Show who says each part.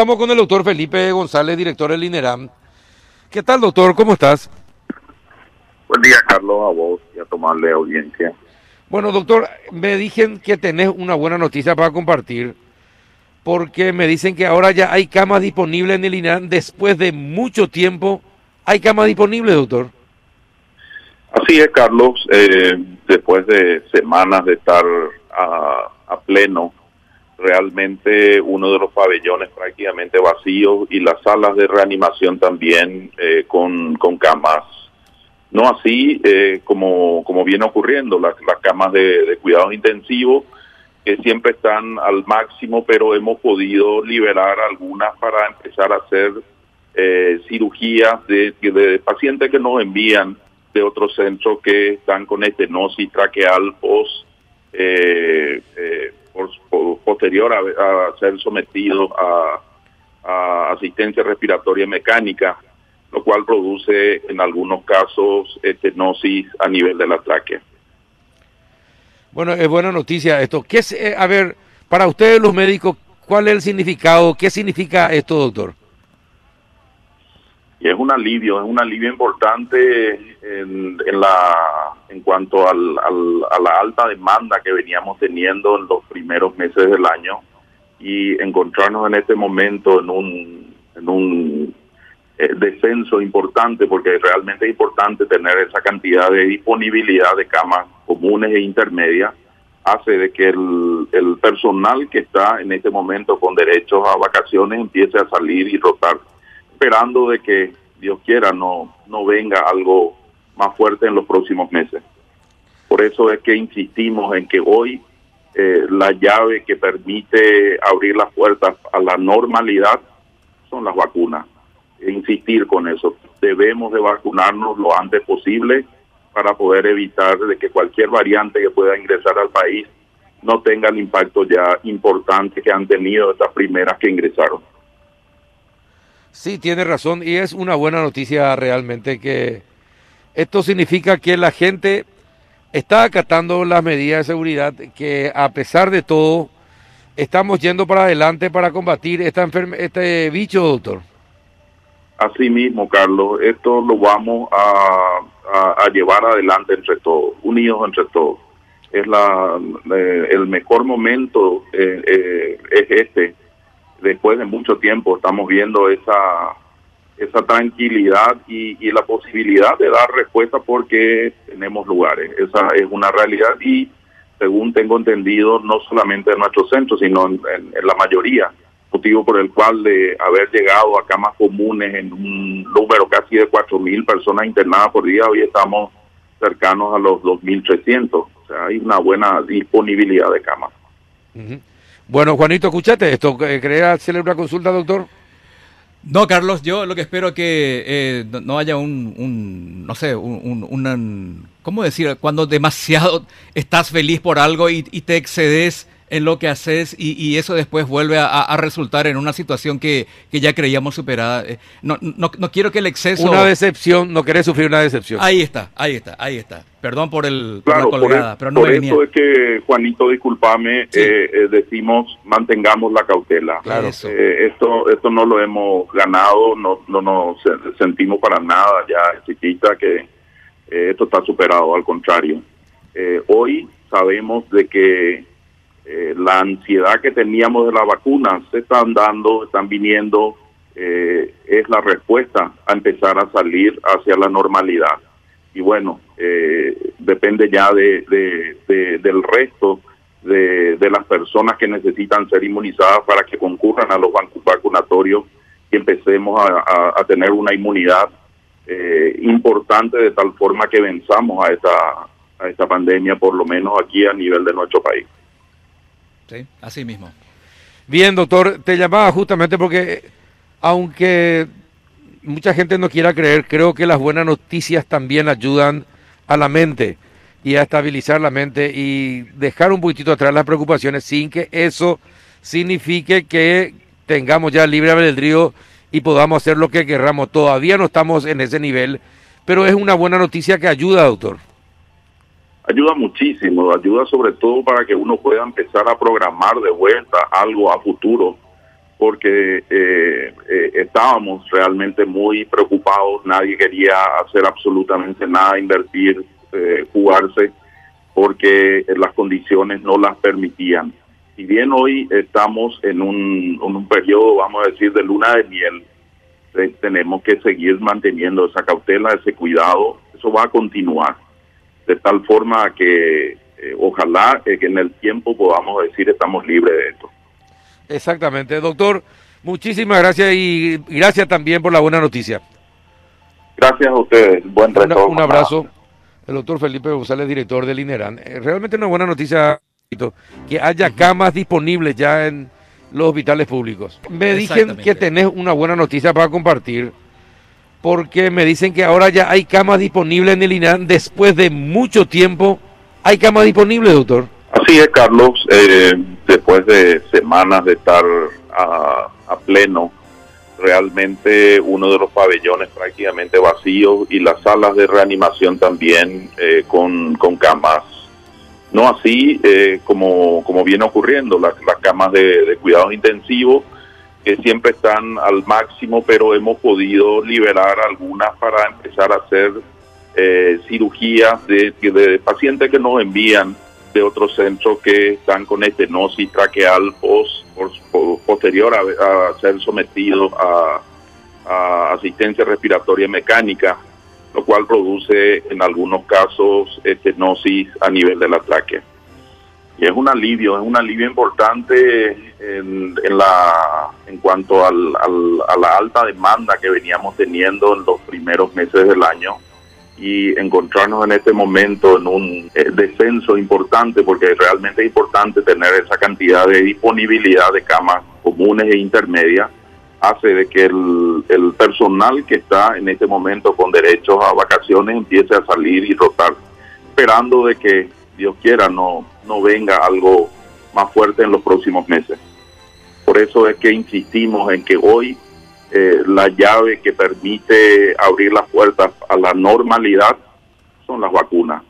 Speaker 1: estamos con el doctor Felipe González, director del INERAM. ¿Qué tal, doctor? ¿Cómo estás?
Speaker 2: Buen día, Carlos, a vos y a tomarle audiencia.
Speaker 1: Bueno, doctor, me dijeron que tenés una buena noticia para compartir, porque me dicen que ahora ya hay camas disponibles en el INERAM después de mucho tiempo. ¿Hay camas disponibles, doctor?
Speaker 2: Así es, Carlos. Eh, después de semanas de estar a, a pleno realmente uno de los pabellones prácticamente vacíos y las salas de reanimación también eh, con, con camas. No así eh, como, como viene ocurriendo, las, las camas de, de cuidados intensivos que siempre están al máximo, pero hemos podido liberar algunas para empezar a hacer eh, cirugías de, de pacientes que nos envían de otros centros que están con estenosis traqueal post eh, posterior a, ser sometido a, asistencia respiratoria mecánica, lo cual produce en algunos casos estenosis a nivel de la tráquea.
Speaker 1: Bueno, es buena noticia esto. ¿Qué es, eh, a ver, para ustedes los médicos, ¿cuál es el significado? ¿Qué significa esto, doctor?
Speaker 2: Y es un alivio, es un alivio importante en, en la en cuanto al, a la alta demanda que veníamos teniendo en los primeros meses del año y encontrarnos en este momento en un en un eh, descenso importante porque realmente es importante tener esa cantidad de disponibilidad de camas comunes e intermedias hace de que el, el personal que está en este momento con derechos a vacaciones empiece a salir y rotar esperando de que Dios quiera no, no venga algo más fuerte en los próximos meses. Por eso es que insistimos en que hoy eh, la llave que permite abrir las puertas a la normalidad son las vacunas. Insistir con eso. Debemos de vacunarnos lo antes posible para poder evitar de que cualquier variante que pueda ingresar al país no tenga el impacto ya importante que han tenido estas primeras que ingresaron.
Speaker 1: Sí, tiene razón y es una buena noticia realmente que esto significa que la gente está acatando las medidas de seguridad, que a pesar de todo estamos yendo para adelante para combatir esta este bicho, doctor.
Speaker 2: Así mismo, Carlos, esto lo vamos a, llevar adelante entre todos, unidos entre todos. Es la, el mejor momento eh, eh, es este después de mucho tiempo estamos viendo esa esa tranquilidad y, y, la posibilidad de dar respuesta porque tenemos lugares. Esa es una realidad y según tengo entendido, no solamente en nuestro centro, sino en, la mayoría, motivo por el cual de haber llegado a camas comunes en un número casi de 4.000 personas internadas por día, hoy estamos cercanos a los 2.300. O sea, hay una buena disponibilidad de camas.
Speaker 1: Bueno, Juanito, escúchate esto. ¿Quería hacerle una consulta, doctor?
Speaker 3: No, Carlos, yo lo que espero es que eh, no haya un, no sé, un, un, ¿cómo decir? Cuando demasiado estás feliz por algo y te excedes en lo que haces y, eso después vuelve a, resultar en una situación que, ya creíamos superada. Eh, no, no, no, quiero que el exceso...
Speaker 1: Una decepción, no querés sufrir una decepción.
Speaker 3: Ahí está, ahí está, ahí está. Perdón por, el,
Speaker 2: claro, por la colgada, pero no por eso es que, Juanito, discúlpame, eh, eh, decimos mantengamos la cautela. Claro. esto, esto no lo hemos ganado, no, no nos sentimos para nada ya chiquita que esto está superado, al contrario. hoy sabemos de que eh, la ansiedad que teníamos de la vacuna se están dando, están viniendo, eh, es la respuesta a empezar a salir hacia la normalidad. Y bueno, eh, depende ya de, del resto de, las personas que necesitan ser inmunizadas para que concurran a los bancos vacunatorios y empecemos a, tener una inmunidad importante de tal forma que venzamos a esta, a esta pandemia, por lo menos aquí a nivel de nuestro país.
Speaker 3: Sí, así mismo.
Speaker 1: Bien, doctor, te llamaba justamente porque, aunque mucha gente no quiera creer, creo que las buenas noticias también ayudan a la mente y a estabilizar la mente y dejar un poquitito atrás las preocupaciones sin que eso signifique que tengamos ya libre albedrío y podamos hacer lo que querramos. Todavía no estamos en ese nivel, pero es una buena noticia que ayuda, doctor
Speaker 2: ayuda muchísimo, ayuda sobre todo para que uno pueda empezar a programar de vuelta algo a futuro porque eh, eh, estábamos realmente muy preocupados, nadie quería hacer absolutamente nada, invertir, eh, jugarse, porque las condiciones no las permitían. Si bien hoy estamos en un, en un periodo, vamos a decir, de luna de miel, tenemos que seguir manteniendo esa cautela, ese cuidado, eso va a continuar, de tal forma que ojalá que en el tiempo podamos decir estamos libres de esto.
Speaker 1: Exactamente. Doctor, muchísimas gracias y gracias también por la buena noticia.
Speaker 2: Gracias a ustedes. Buen
Speaker 1: retorno. Un, abrazo. El doctor Felipe González, director del INERAN. Eh, realmente una buena noticia que haya camas disponibles ya en los hospitales públicos. Me dicen que tenés una buena noticia para compartir, porque me dicen que ahora ya hay camas disponibles en el INERAN después de mucho tiempo. ¿Hay camas disponibles, doctor?
Speaker 2: Así es, Carlos. Eh, después de semanas de estar a, pleno, realmente uno de los pabellones prácticamente vacíos y las salas de reanimación también eh, con, camas. No así eh, como, como viene ocurriendo, las, camas de cuidados intensivos que siempre están al máximo, pero hemos podido liberar algunas para empezar a hacer cirugías de, pacientes que nos envían de otros centros que están con estenosis traqueal post, posterior a, ser sometidos a, asistencia respiratoria mecánica, lo cual produce en algunos casos estenosis a nivel de la tráquea. Y es un alivio, es un alivio importante en, la, en cuanto al, a la alta demanda que veníamos teniendo en los primeros meses del año y encontrarnos en este momento en un eh, descenso importante, porque realmente es importante tener esa cantidad de disponibilidad de camas comunes e intermedias, hace de que el, el personal que está en este momento con derechos a vacaciones empiece a salir y rotar, esperando de que Dios quiera no, no venga algo más fuerte en los próximos meses. Por eso es que insistimos en que hoy eh, la llave que permite abrir las puertas a la normalidad son las vacunas.